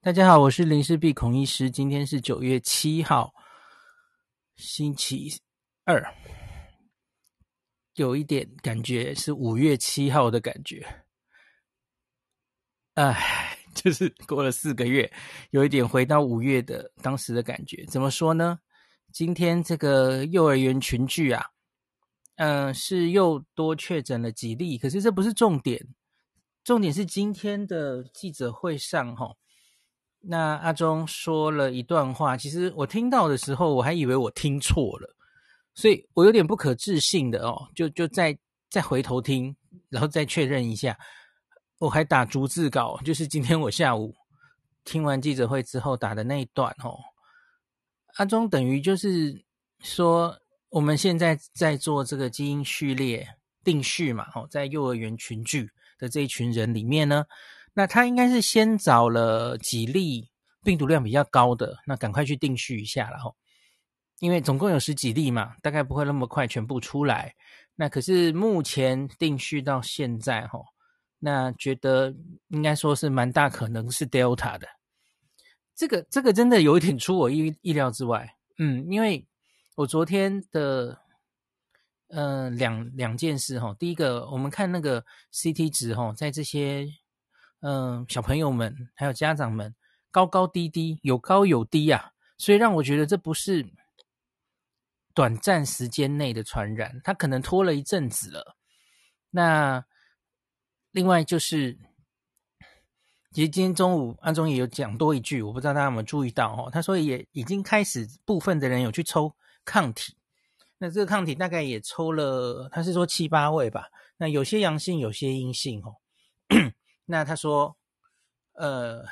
大家好，我是林氏璧孔医师。今天是九月七号，星期二，有一点感觉是五月七号的感觉。哎，就是过了四个月，有一点回到五月的当时的感觉。怎么说呢？今天这个幼儿园群聚啊，嗯、是又多确诊了几例，可是这不是重点，重点是今天的记者会上，哈。那阿中说了一段话，其实我听到的时候，我还以为我听错了，所以我有点不可置信的哦，就就再再回头听，然后再确认一下，我还打逐字稿，就是今天我下午听完记者会之后打的那一段哦。阿中等于就是说，我们现在在做这个基因序列定序嘛，哦，在幼儿园群聚的这一群人里面呢。那他应该是先找了几例病毒量比较高的，那赶快去定序一下了吼，因为总共有十几例嘛，大概不会那么快全部出来。那可是目前定序到现在哈，那觉得应该说是蛮大可能是 Delta 的。这个这个真的有一点出我意意料之外，嗯，因为我昨天的呃两两件事哈，第一个我们看那个 CT 值哈，在这些。嗯，小朋友们还有家长们，高高低低，有高有低啊，所以让我觉得这不是短暂时间内的传染，它可能拖了一阵子了。那另外就是，其实今天中午阿中也有讲多一句，我不知道大家有没有注意到哦，他说也已经开始部分的人有去抽抗体，那这个抗体大概也抽了，他是说七八位吧，那有些阳性，有些阴性哦。那他说，呃，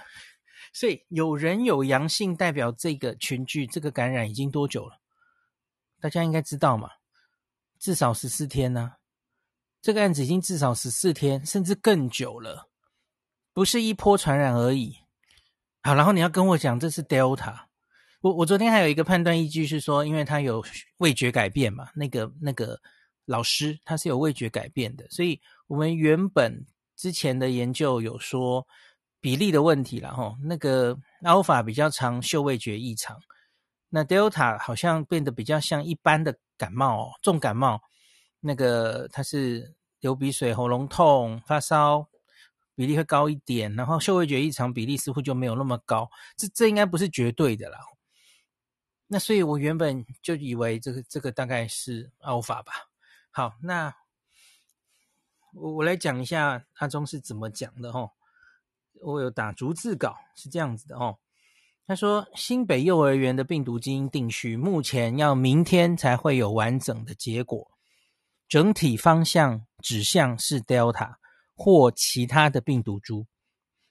所以有人有阳性，代表这个群聚这个感染已经多久了？大家应该知道嘛，至少十四天呢、这个案子已经至少十四天，甚至更久了，不是一波传染而已。好，然后你要跟我讲这是 Delta，我我昨天还有一个判断依据是说，因为他有味觉改变嘛，那个那个老师他是有味觉改变的，所以我们原本。之前的研究有说比例的问题啦，吼，那个 Alpha 比较常嗅味觉异常，那 Delta 好像变得比较像一般的感冒哦，重感冒，那个它是流鼻水、喉咙痛、发烧比例会高一点，然后嗅味觉异常比例似乎就没有那么高，这这应该不是绝对的啦。那所以我原本就以为这个这个大概是 Alpha 吧。好，那。我我来讲一下阿中是怎么讲的哦。我有打逐字稿，是这样子的哦。他说，新北幼儿园的病毒基因定序，目前要明天才会有完整的结果，整体方向指向是 Delta 或其他的病毒株，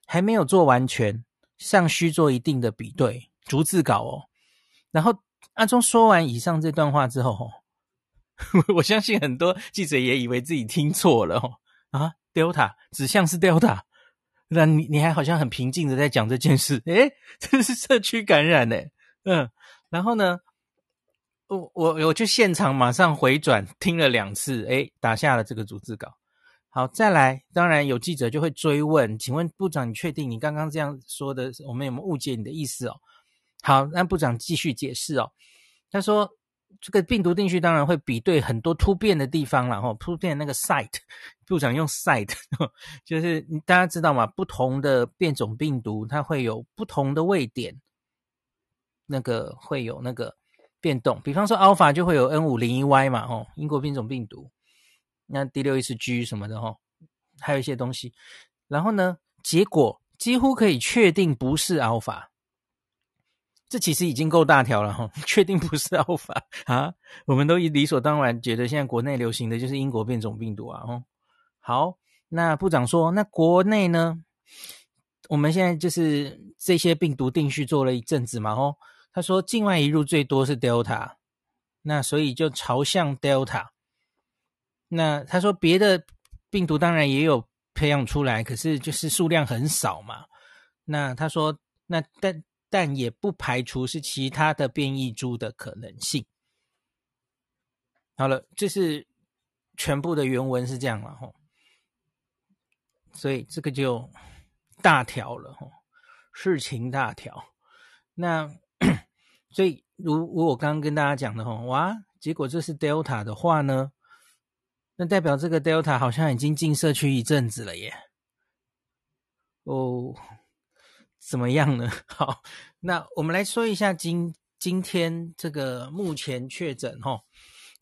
还没有做完全，尚需做一定的比对。逐字稿哦。然后阿中说完以上这段话之后，哦。我相信很多记者也以为自己听错了哦啊，Delta 指向是 Delta，那你你还好像很平静的在讲这件事，诶，这是社区感染诶，嗯，然后呢，我我我就现场马上回转听了两次，诶，打下了这个逐字稿。好，再来，当然有记者就会追问，请问部长，你确定你刚刚这样说的，我们有没有误解你的意思哦？好，那部长继续解释哦，他说。这个病毒定序当然会比对很多突变的地方了哈，突变那个 site，部长用 site，就是大家知道嘛？不同的变种病毒它会有不同的位点，那个会有那个变动。比方说 alpha 就会有 N 五零一 Y 嘛，哦，英国变种病毒，那 D 六一四 G 什么的哈，还有一些东西。然后呢，结果几乎可以确定不是 alpha。这其实已经够大条了哈，确定不是奥法啊？我们都理所当然觉得现在国内流行的就是英国变种病毒啊。哦，好，那部长说，那国内呢？我们现在就是这些病毒定序做了一阵子嘛。哦，他说境外移入最多是 Delta，那所以就朝向 Delta。那他说别的病毒当然也有培养出来，可是就是数量很少嘛。那他说，那但。但也不排除是其他的变异株的可能性。好了，这是全部的原文是这样了吼，所以这个就大条了吼。事情大条。那 所以如如我刚刚跟大家讲的吼，哇，结果这是 Delta 的话呢，那代表这个 Delta 好像已经进社区一阵子了耶。哦，怎么样呢？好，那我们来说一下今今天这个目前确诊吼，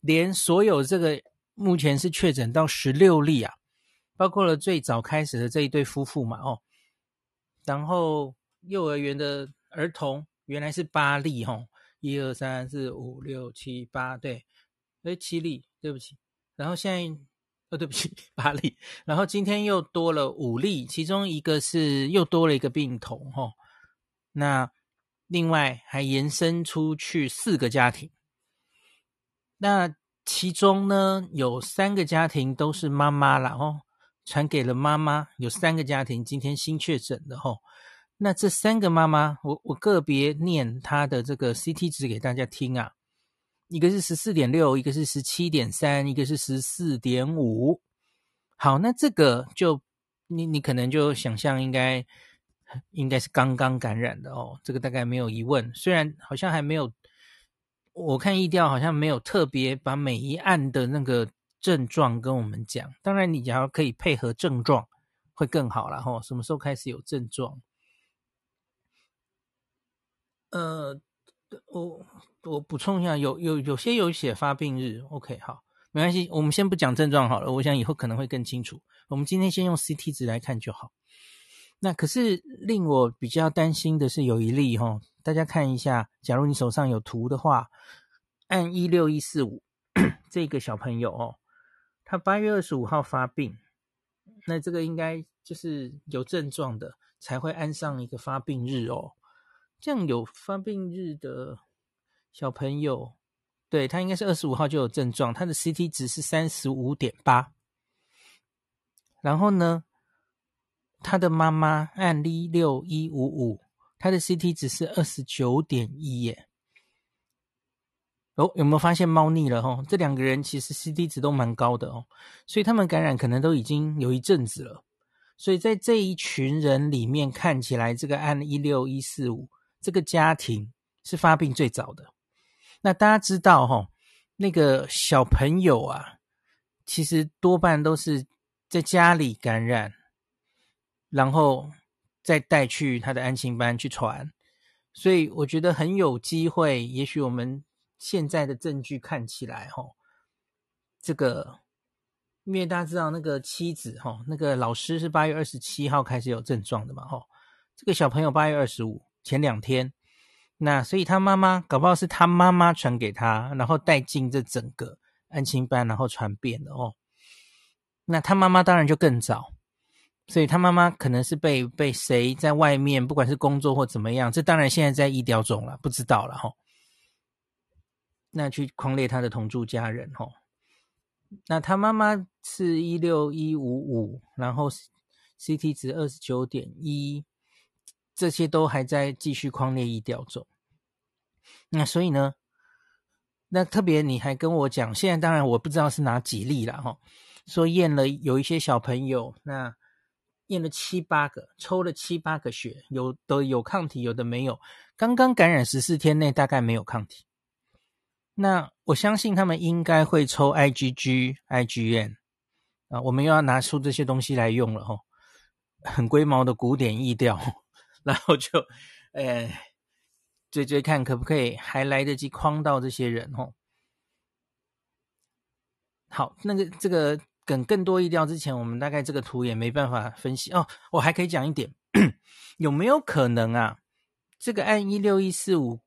连所有这个目前是确诊到十六例啊，包括了最早开始的这一对夫妇嘛，哦，然后幼儿园的儿童原来是八例吼，一二三四五六七八，对，诶，七例，对不起。然后现在，哦，对不起，八例。然后今天又多了五例，其中一个是又多了一个病童，哈。那另外还延伸出去四个家庭。那其中呢，有三个家庭都是妈妈了，哦，传给了妈妈。有三个家庭今天新确诊的，哈。那这三个妈妈，我我个别念她的这个 CT 值给大家听啊。一个是十四点六，一个是十七点三，一个是十四点五。好，那这个就你你可能就想象应该应该是刚刚感染的哦，这个大概没有疑问。虽然好像还没有，我看疫调好像没有特别把每一案的那个症状跟我们讲。当然，你只要可以配合症状会更好了哈。什么时候开始有症状？呃，我。我补充一下，有有有些有写发病日，OK，好，没关系，我们先不讲症状好了，我想以后可能会更清楚。我们今天先用 CT 值来看就好。那可是令我比较担心的是有一例哈，大家看一下，假如你手上有图的话，按一六一四五这个小朋友哦，他八月二十五号发病，那这个应该就是有症状的才会按上一个发病日哦，这样有发病日的。小朋友，对，他应该是二十五号就有症状，他的 CT 值是三十五点八。然后呢，他的妈妈案例六一五五，他的 CT 值是二十九点一耶。哦，有没有发现猫腻了？哦，这两个人其实 CT 值都蛮高的哦，所以他们感染可能都已经有一阵子了。所以在这一群人里面，看起来这个案一六一四五这个家庭是发病最早的。那大家知道齁，那个小朋友啊，其实多半都是在家里感染，然后再带去他的安亲班去传，所以我觉得很有机会。也许我们现在的证据看起来，齁，这个因为大家知道那个妻子，哈，那个老师是八月二十七号开始有症状的嘛，哈，这个小朋友八月二十五前两天。那所以他妈妈搞不好是他妈妈传给他，然后带进这整个安亲班，然后传遍了哦。那他妈妈当然就更早，所以他妈妈可能是被被谁在外面，不管是工作或怎么样，这当然现在在疫调中了，不知道了哈、哦。那去框列他的同住家人哈、哦。那他妈妈是一六一五五，然后 CT 值二十九点一。这些都还在继续框列疫调中，那所以呢，那特别你还跟我讲，现在当然我不知道是哪几例了哈，说验了有一些小朋友，那验了七八个，抽了七八个血，有的有抗体，有的没有，刚刚感染十四天内大概没有抗体，那我相信他们应该会抽 IgG、IgM 啊，我们又要拿出这些东西来用了哈，很龟毛的古典疫调。然后就，呃，追追看可不可以还来得及框到这些人哦。好，那个这个等更多疫调之前，我们大概这个图也没办法分析哦。我还可以讲一点，有没有可能啊？这个案一六一四五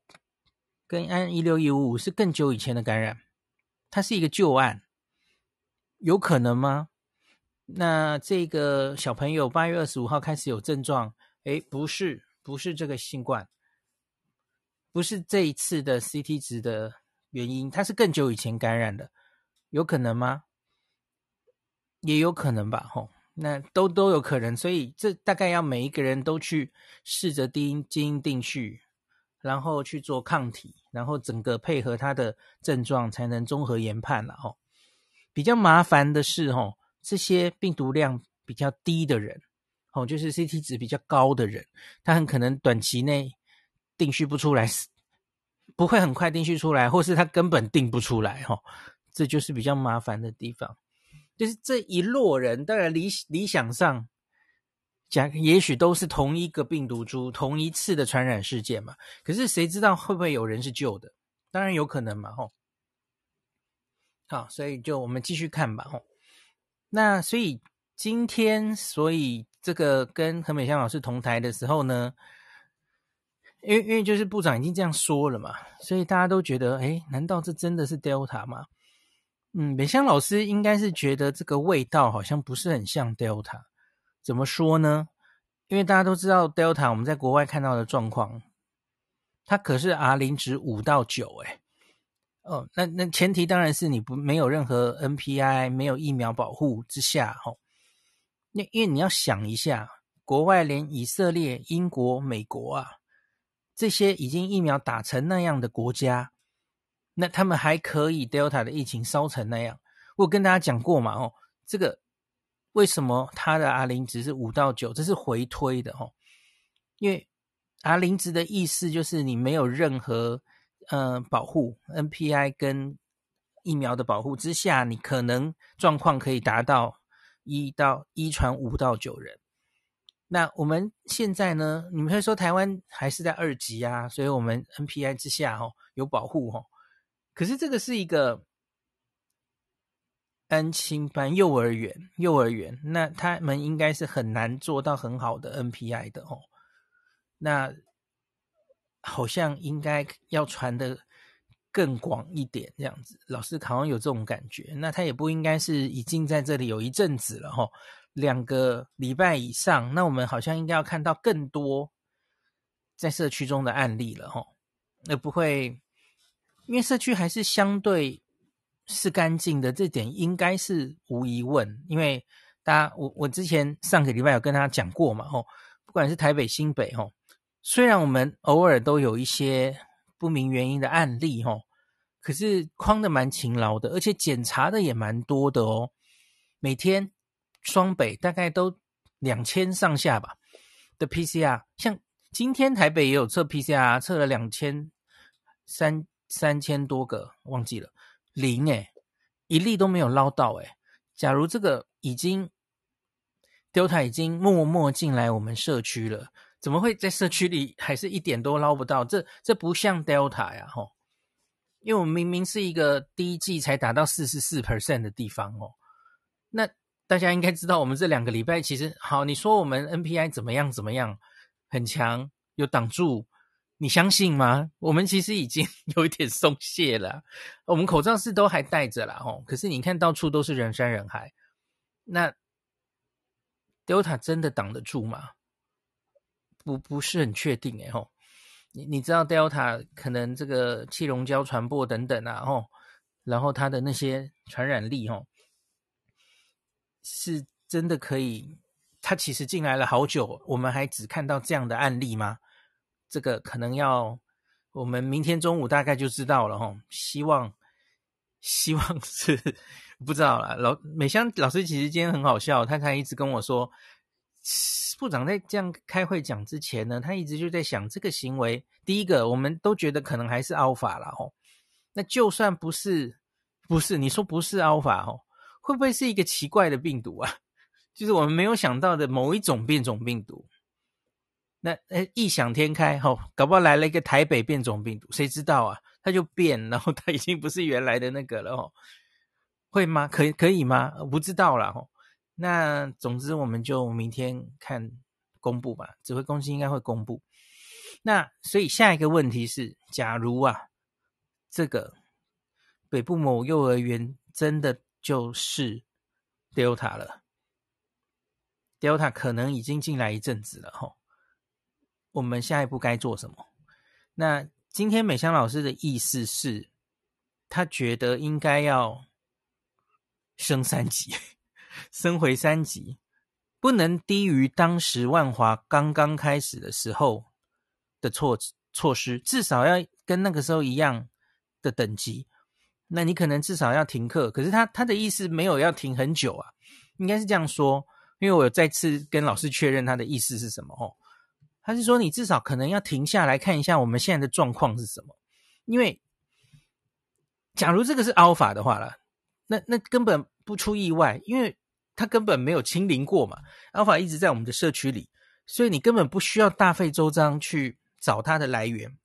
跟案一六一五五是更久以前的感染，它是一个旧案，有可能吗？那这个小朋友八月二十五号开始有症状。诶，不是，不是这个新冠，不是这一次的 CT 值的原因，它是更久以前感染的，有可能吗？也有可能吧，吼，那都都有可能，所以这大概要每一个人都去试着基因定序，然后去做抗体，然后整个配合他的症状，才能综合研判了，吼。比较麻烦的是，吼，这些病毒量比较低的人。哦，就是 CT 值比较高的人，他很可能短期内定序不出来，不会很快定序出来，或是他根本定不出来，哈、哦，这就是比较麻烦的地方。就是这一落人，当然理理想上讲，也许都是同一个病毒株，同一次的传染事件嘛。可是谁知道会不会有人是旧的？当然有可能嘛，吼。好，所以就我们继续看吧，吼。那所以今天，所以这个跟何美香老师同台的时候呢，因为因为就是部长已经这样说了嘛，所以大家都觉得，诶，难道这真的是 Delta 吗？嗯，美香老师应该是觉得这个味道好像不是很像 Delta，怎么说呢？因为大家都知道 Delta，我们在国外看到的状况，它可是 R 零值五到九，诶哦，那那前提当然是你不没有任何 NPI，没有疫苗保护之下，哦，那因为你要想一下，国外连以色列、英国、美国啊，这些已经疫苗打成那样的国家。那他们还可以 Delta 的疫情烧成那样，我跟大家讲过嘛，哦，这个为什么它的 R 零值是五到九？这是回推的哦，因为 R 零值的意思就是你没有任何呃保护 NPI 跟疫苗的保护之下，你可能状况可以达到一到一传五到九人。那我们现在呢？你们会说台湾还是在二级啊？所以我们 NPI 之下哦有保护哦。可是这个是一个安亲班、幼儿园、幼儿园，那他们应该是很难做到很好的 NPI 的哦。那好像应该要传得更广一点，这样子。老师好像有这种感觉。那他也不应该是已经在这里有一阵子了哈，两个礼拜以上。那我们好像应该要看到更多在社区中的案例了哈，而不会。因为社区还是相对是干净的，这点应该是无疑问。因为大家，我我之前上个礼拜有跟大家讲过嘛，吼，不管是台北、新北，吼，虽然我们偶尔都有一些不明原因的案例，吼，可是框的蛮勤劳的，而且检查的也蛮多的哦。每天双北大概都两千上下吧的 PCR，像今天台北也有测 PCR，测了两千三。三千多个忘记了零诶，一例都没有捞到诶。假如这个已经 Delta 已经默默进来我们社区了，怎么会在社区里还是一点都捞不到？这这不像 Delta 呀，吼！因为我们明明是一个第一季才达到四十四 percent 的地方哦。那大家应该知道，我们这两个礼拜其实好，你说我们 NPI 怎么样怎么样，很强，有挡住。你相信吗？我们其实已经 有一点松懈了，我们口罩是都还戴着啦，吼。可是你看到处都是人山人海，那 Delta 真的挡得住吗？不，不是很确定诶，吼。你你知道 Delta 可能这个气溶胶传播等等啊，吼，然后它的那些传染力，吼，是真的可以？他其实进来了好久，我们还只看到这样的案例吗？这个可能要我们明天中午大概就知道了哈，希望希望是不知道了。老美香老师其实今天很好笑，他才一直跟我说，部长在这样开会讲之前呢，他一直就在想这个行为。第一个，我们都觉得可能还是 Alpha 了哈，那就算不是不是，你说不是 Alpha 哈，会不会是一个奇怪的病毒啊？就是我们没有想到的某一种变种病毒。那诶，异想天开吼、哦，搞不好来了一个台北变种病毒，谁知道啊？它就变，然后它已经不是原来的那个了哦，会吗？可以可以吗？不知道啦吼。那总之我们就明天看公布吧，指挥中心应该会公布。那所以下一个问题是，假如啊，这个北部某幼儿园真的就是 Delta 了，Delta 可能已经进来一阵子了吼。我们下一步该做什么？那今天美香老师的意思是，他觉得应该要升三级，升回三级，不能低于当时万华刚刚开始的时候的措措施，至少要跟那个时候一样的等级。那你可能至少要停课，可是他他的意思没有要停很久啊，应该是这样说：因为我有再次跟老师确认他的意思是什么哦。他是说你至少可能要停下来看一下我们现在的状况是什么，因为假如这个是 Alpha 的话了，那那根本不出意外，因为他根本没有清零过嘛，Alpha 一直在我们的社区里，所以你根本不需要大费周章去找它的来源。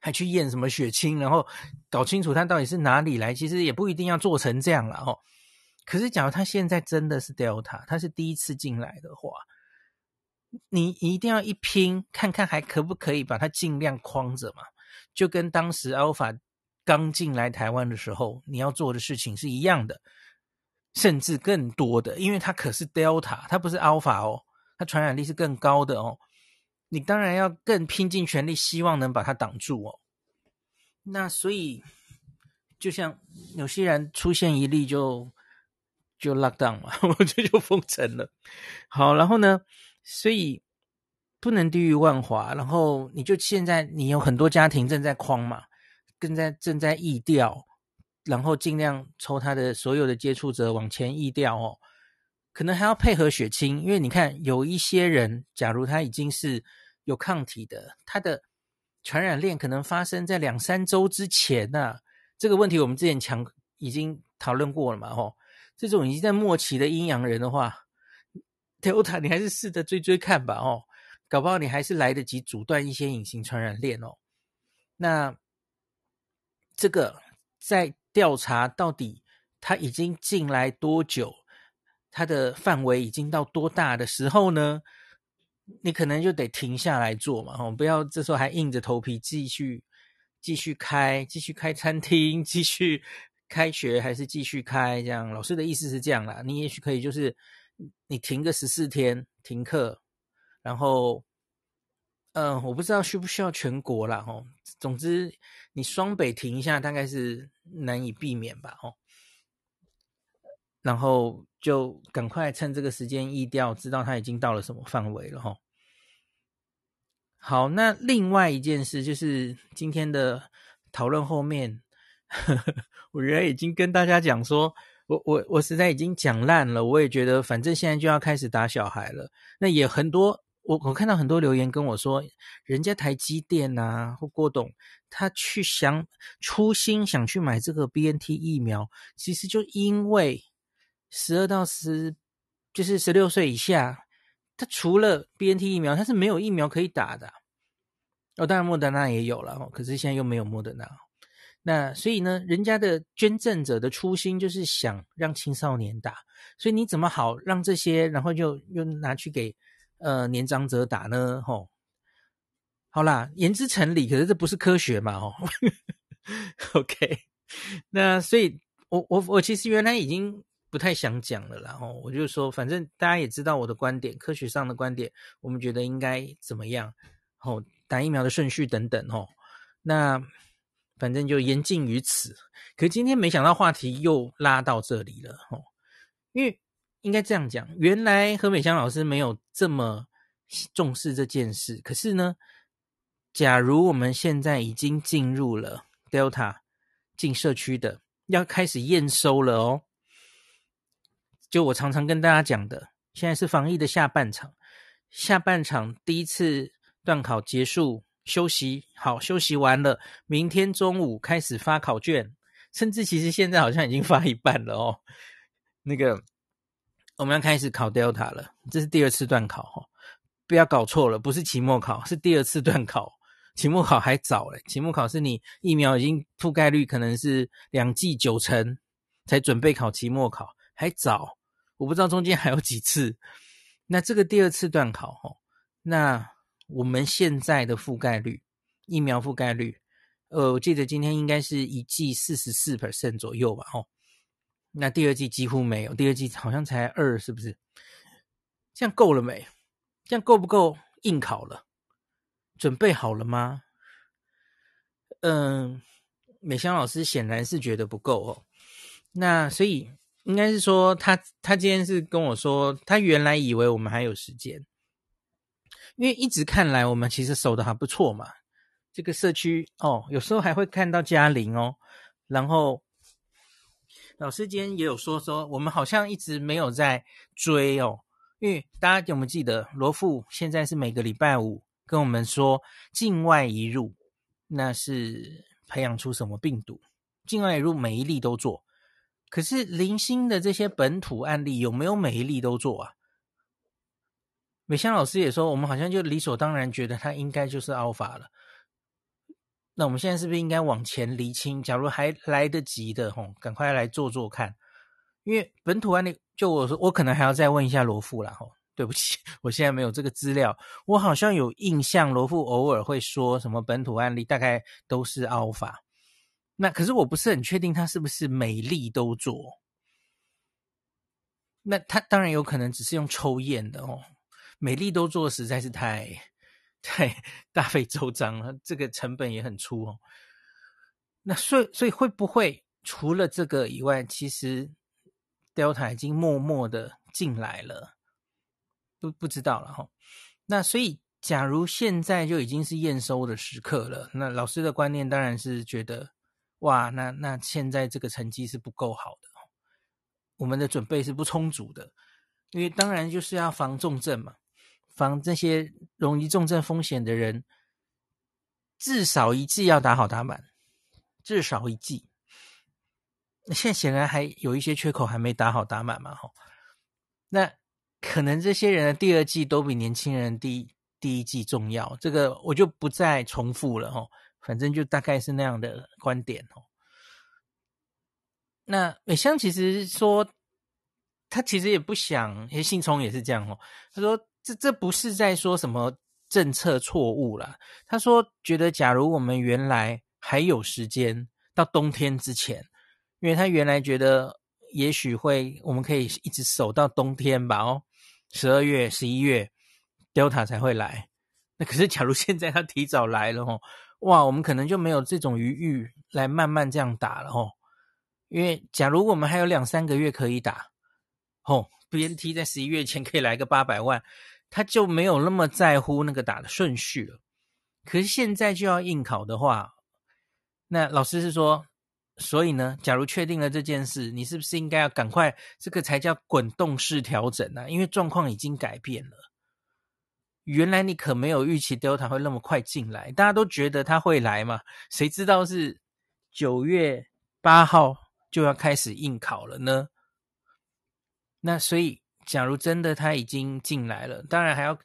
还去验什么血清，然后搞清楚它到底是哪里来，其实也不一定要做成这样了哦。可是，假如他现在真的是 Delta，他是第一次进来的话，你一定要一拼，看看还可不可以把它尽量框着嘛。就跟当时 Alpha 刚进来台湾的时候，你要做的事情是一样的，甚至更多的，因为它可是 Delta，它不是 Alpha 哦，它传染力是更高的哦。你当然要更拼尽全力，希望能把它挡住哦。那所以，就像纽西兰出现一例就就 lock down 嘛，我这就封城了。好，然后呢，所以不能低于万华。然后你就现在你有很多家庭正在框嘛，正在正在疫调，然后尽量抽他的所有的接触者往前疫调哦。可能还要配合血清，因为你看有一些人，假如他已经是有抗体的，他的传染链可能发生在两三周之前呐、这个问题我们之前强已经讨论过了嘛，吼，这种已经在末期的阴阳人的话，Delta 你还是试着追追看吧，哦，搞不好你还是来得及阻断一些隐形传染链哦。那这个在调查到底他已经进来多久？它的范围已经到多大的时候呢？你可能就得停下来做嘛，哦，不要这时候还硬着头皮继续继续开，继续开餐厅，继续开学还是继续开？这样老师的意思是这样啦，你也许可以就是你停个十四天停课，然后嗯、我不知道需不需要全国啦，哦，总之你双北停一下，大概是难以避免吧，哦。然后就赶快趁这个时间疫调，知道他已经到了什么范围了哈。好，那另外一件事就是今天的讨论后面，呵 呵我原来已经跟大家讲说，我我我实在已经讲烂了。我也觉得反正现在就要开始打小孩了。那也很多，我我看到很多留言跟我说，人家台积电啊或郭董，他去想初心想去买这个 BNT 疫苗，其实就因为。十二到十，就是十六岁以下，他除了 BNT 疫苗，他是没有疫苗可以打的。哦，当然莫德纳也有了，可是现在又没有莫德纳。那所以呢，人家的捐赠者的初心就是想让青少年打，所以你怎么好让这些，然后就又拿去给呃年长者打呢？吼，好啦，言之成理，可是这不是科学嘛？哦，OK，那所以我我我其实原来已经。不太想讲了啦，然后我就说，反正大家也知道我的观点，科学上的观点，我们觉得应该怎么样，哦，打疫苗的顺序等等，哦，那反正就言尽于此。可今天没想到话题又拉到这里了，哦，因为应该这样讲，原来何美香老师没有这么重视这件事，可是呢，假如我们现在已经进入了 Delta 进社区的，要开始验收了哦。就我常常跟大家讲的，现在是防疫的下半场，下半场第一次段考结束，休息好，休息完了，明天中午开始发考卷，甚至其实现在好像已经发一半了哦。那个我们要开始考 Delta 了，这是第二次段考哈，不要搞错了，不是期末考，是第二次段考，期末考还早嘞，期末考是你疫苗已经覆盖率可能是两剂九成才准备考期末考，还早。我不知道中间还有几次，那这个第二次段考哈，那我们现在的覆盖率，疫苗覆盖率，呃，我记得今天应该是一剂四十四 percent 左右吧，哦，那第二季几乎没有，第二季好像才二，是不是？这样够了没？这样够不够应考了？准备好了吗？嗯，美香老师显然是觉得不够哦，那所以。应该是说他他今天是跟我说，他原来以为我们还有时间，因为一直看来我们其实守的还不错嘛。这个社区哦，有时候还会看到嘉玲哦。然后老师今天也有说说，我们好像一直没有在追哦，因为大家有没有记得罗富现在是每个礼拜五跟我们说境外移入，那是培养出什么病毒？境外移入每一例都做，可是零星的这些本土案例有没有每一例都做啊？美香老师也说，我们好像就理所当然觉得它应该就是 Alpha 了。那我们现在是不是应该往前厘清？假如还来得及的，吼，赶快来做做看。因为本土案例，就我说，我可能还要再问一下罗富啦，吼，对不起，我现在没有这个资料。我好像有印象，罗富偶尔会说什么本土案例大概都是 Alpha。那可是我不是很确定他是不是每例都做。那他当然有可能只是用抽验的哦。每例都做实在是太太大费周章了，这个成本也很粗哦。那所以所以会不会除了这个以外，其实 Delta 已经默默的进来了，不不知道了哈。那所以假如现在就已经是验收的时刻了，那老师的观念当然是觉得，哇，那那现在这个成绩是不够好的，我们的准备是不充足的，因为当然就是要防重症嘛。防这些容易重症风险的人，至少一剂要打好打满，至少一剂。现在显然还有一些缺口还没打好打满嘛，吼。那可能这些人的第二剂都比年轻人第一第一剂重要，这个我就不再重复了，吼。反正就大概是那样的观点，哦。那美香其实说，他其实也不想，因为信聪也是这样，哦。他说。这这不是在说什么政策错误啦。他说，觉得假如我们原来还有时间到冬天之前，因为他原来觉得也许会我们可以一直守到冬天吧，哦，十二月、十一月，Delta 才会来。那可是假如现在他提早来了，哦，哇，我们可能就没有这种余裕来慢慢这样打了，哦。因为假如我们还有两三个月可以打，哦。BNT 在十一月前可以来个八百万，他就没有那么在乎那个打的顺序了。可是现在就要应考的话，那老师是说，所以呢，假如确定了这件事，你是不是应该要赶快？这个才叫滚动式调整呢？因为状况已经改变了。原来你可没有预期 Delta 会那么快进来，大家都觉得他会来嘛？谁知道是九月八号就要开始应考了呢？那所以，假如真的他已经进来了，当然还要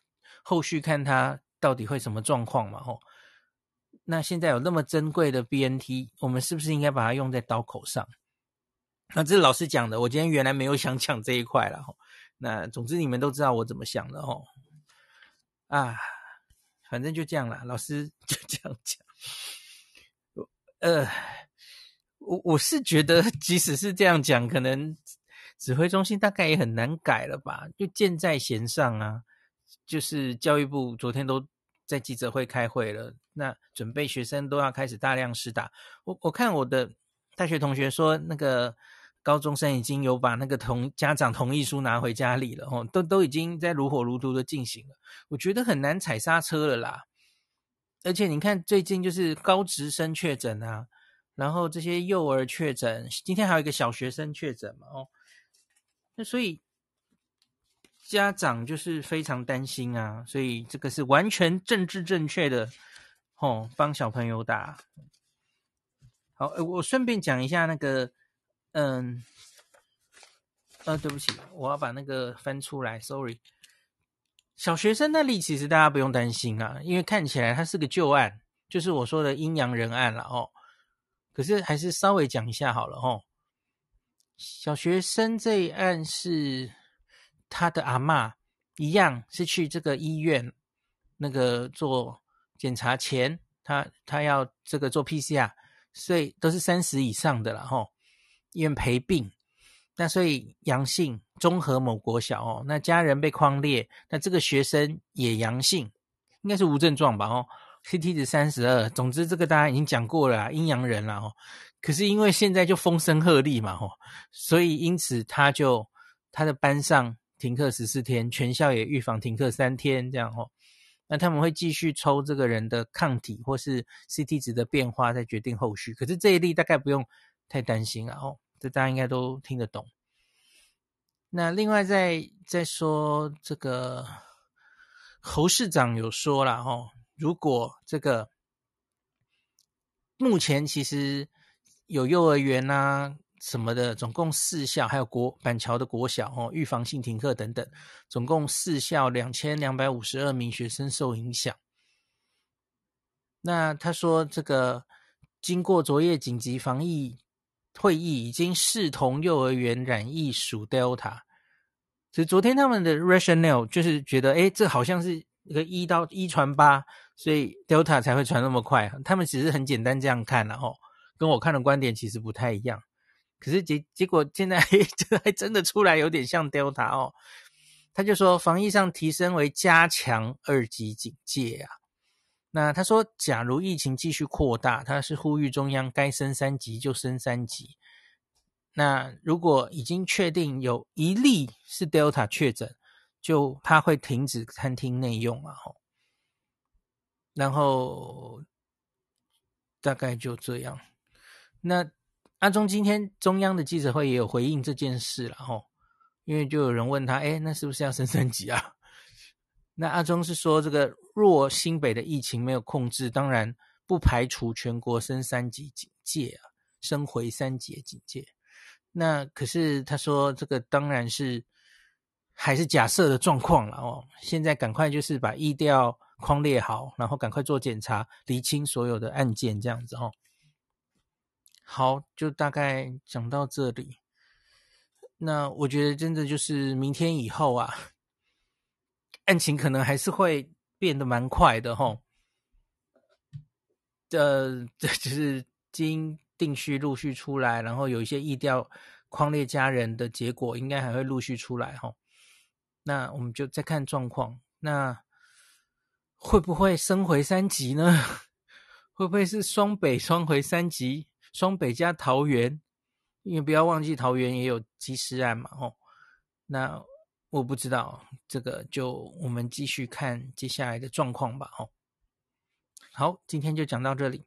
后续看他到底会什么状况嘛，吼。那现在有那么珍贵的 BNT，我们是不是应该把它用在刀口上？那这是老师讲的，我今天原来没有想讲这一块了，吼。那总之你们都知道我怎么想的，吼。啊，反正就这样了，老师就这样讲。呃，我我是觉得，即使是这样讲，可能。指挥中心大概也很难改了吧？就箭在弦上啊，就是教育部昨天都在记者会开会了，那准备学生都要开始大量施打。我我看我的大学同学说，那个高中生已经有把那个同家长同意书拿回家里了，哦，都都已经在如火如荼的进行了。我觉得很难踩刹车了啦。而且你看最近就是高职生确诊啊，然后这些幼儿确诊，今天还有一个小学生确诊嘛，哦。那所以家长就是非常担心啊，所以这个是完全政治正确的，哦，帮小朋友打。好，我顺便讲一下那个，嗯，呃，对不起，我要把那个翻出来，sorry。小学生那里其实大家不用担心啊，因为看起来它是个旧案，就是我说的阴阳人案了哦。可是还是稍微讲一下好了哦。小学生这一案是他的阿嬷，一样是去这个医院那个做检查前，他他要这个做 PCR，所以都是三十以上的了吼。医院陪病，那所以阳性，综合某国小哦，那家人被框列，那这个学生也阳性，应该是无症状吧哦，CT 值三十二，总之这个大家已经讲过了，阴阳人了哦。可是因为现在就风声鹤唳嘛，吼，所以因此他就他的班上停课十四天，全校也预防停课三天，这样吼。那他们会继续抽这个人的抗体或是 CT 值的变化，再决定后续。可是这一例大概不用太担心啊，哦，这大家应该都听得懂。那另外再再说这个侯市长有说了哦，如果这个目前其实有幼儿园啊什么的，总共四校，还有国板桥的国小哦，预防性停课等等，总共四校两千两百五十二名学生受影响。那他说这个经过昨夜紧急防疫会议，已经视同幼儿园染疫属 Delta。所以昨天他们的 rationale 就是觉得，哎，这好像是一个一到一传八，所以 Delta 才会传那么快。他们只是很简单这样看，然后跟我看的观点其实不太一样。可是结结果现在 这还真的出来有点像 Delta 哦。他就说防疫上提升为加强二级警戒啊。那他说，假如疫情继续扩大，他是呼吁中央该升三级就升三级。那如果已经确定有一例是 Delta 确诊，就他会停止餐厅内用啊？吼，然后大概就这样。那阿中今天中央的记者会也有回应这件事了，吼，因为就有人问他，哎，那是不是要升三级啊？那阿中是说，这个若新北的疫情没有控制，当然不排除全国升三级警戒啊，升回三级警戒。那可是他说，这个当然是还是假设的状况了哦。现在赶快就是把疫调框列好，然后赶快做检查，厘清所有的案件，这样子哦。好，就大概讲到这里。那我觉得真的就是明天以后啊，案情可能还是会变得蛮快的吼。呃，这就是经。定序陆续出来，然后有一些意调框列家人的结果，应该还会陆续出来哈。那我们就再看状况，那会不会升回三级呢？会不会是双北双回三级？双北加桃园，因为不要忘记桃园也有及时案嘛吼。那我不知道，这个就我们继续看接下来的状况吧哦。好，今天就讲到这里。